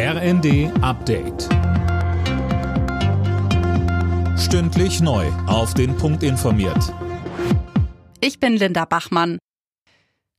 RND Update. Stündlich neu. Auf den Punkt informiert. Ich bin Linda Bachmann.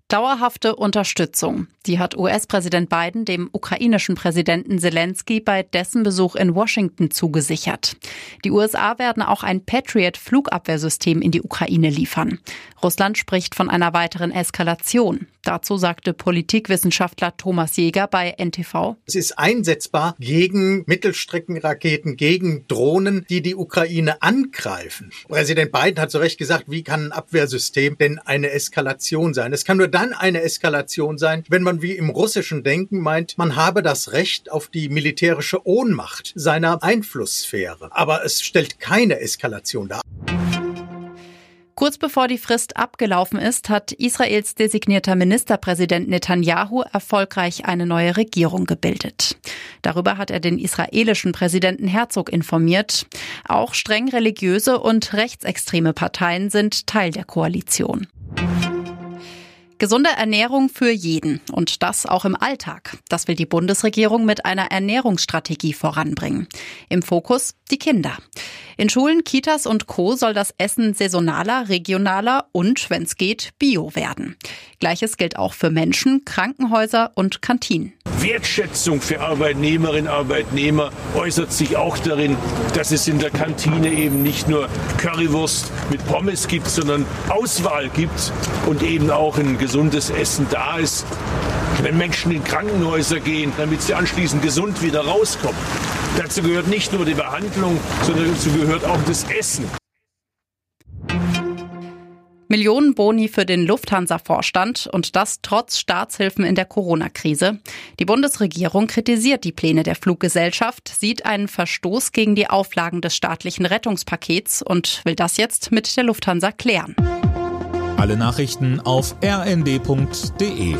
Dauerhafte Unterstützung. Die hat US-Präsident Biden dem ukrainischen Präsidenten Zelensky bei dessen Besuch in Washington zugesichert. Die USA werden auch ein Patriot-Flugabwehrsystem in die Ukraine liefern. Russland spricht von einer weiteren Eskalation. Dazu sagte Politikwissenschaftler Thomas Jäger bei NTV. Es ist einsetzbar gegen Mittelstreckenraketen, gegen Drohnen, die die Ukraine angreifen. Präsident Biden hat zu Recht gesagt, wie kann ein Abwehrsystem denn eine Eskalation sein? Es kann nur dann eine Eskalation sein, wenn man wie im russischen Denken meint, man habe das Recht auf die militärische Ohnmacht seiner Einflusssphäre. Aber es stellt keine Eskalation dar. Kurz bevor die Frist abgelaufen ist, hat Israels designierter Ministerpräsident Netanyahu erfolgreich eine neue Regierung gebildet. Darüber hat er den israelischen Präsidenten Herzog informiert. Auch streng religiöse und rechtsextreme Parteien sind Teil der Koalition. Gesunde Ernährung für jeden und das auch im Alltag. Das will die Bundesregierung mit einer Ernährungsstrategie voranbringen. Im Fokus die Kinder. In Schulen, Kitas und Co soll das Essen saisonaler, regionaler und, wenn es geht, bio werden. Gleiches gilt auch für Menschen, Krankenhäuser und Kantinen. Wertschätzung für Arbeitnehmerinnen und Arbeitnehmer äußert sich auch darin, dass es in der Kantine eben nicht nur Currywurst mit Pommes gibt, sondern Auswahl gibt und eben auch ein gesundes Essen da ist. Wenn Menschen in Krankenhäuser gehen, damit sie anschließend gesund wieder rauskommen. Dazu gehört nicht nur die Behandlung, sondern dazu gehört auch das Essen. Millionen Boni für den Lufthansa-Vorstand und das trotz Staatshilfen in der Corona-Krise. Die Bundesregierung kritisiert die Pläne der Fluggesellschaft, sieht einen Verstoß gegen die Auflagen des staatlichen Rettungspakets und will das jetzt mit der Lufthansa klären. Alle Nachrichten auf rnd.de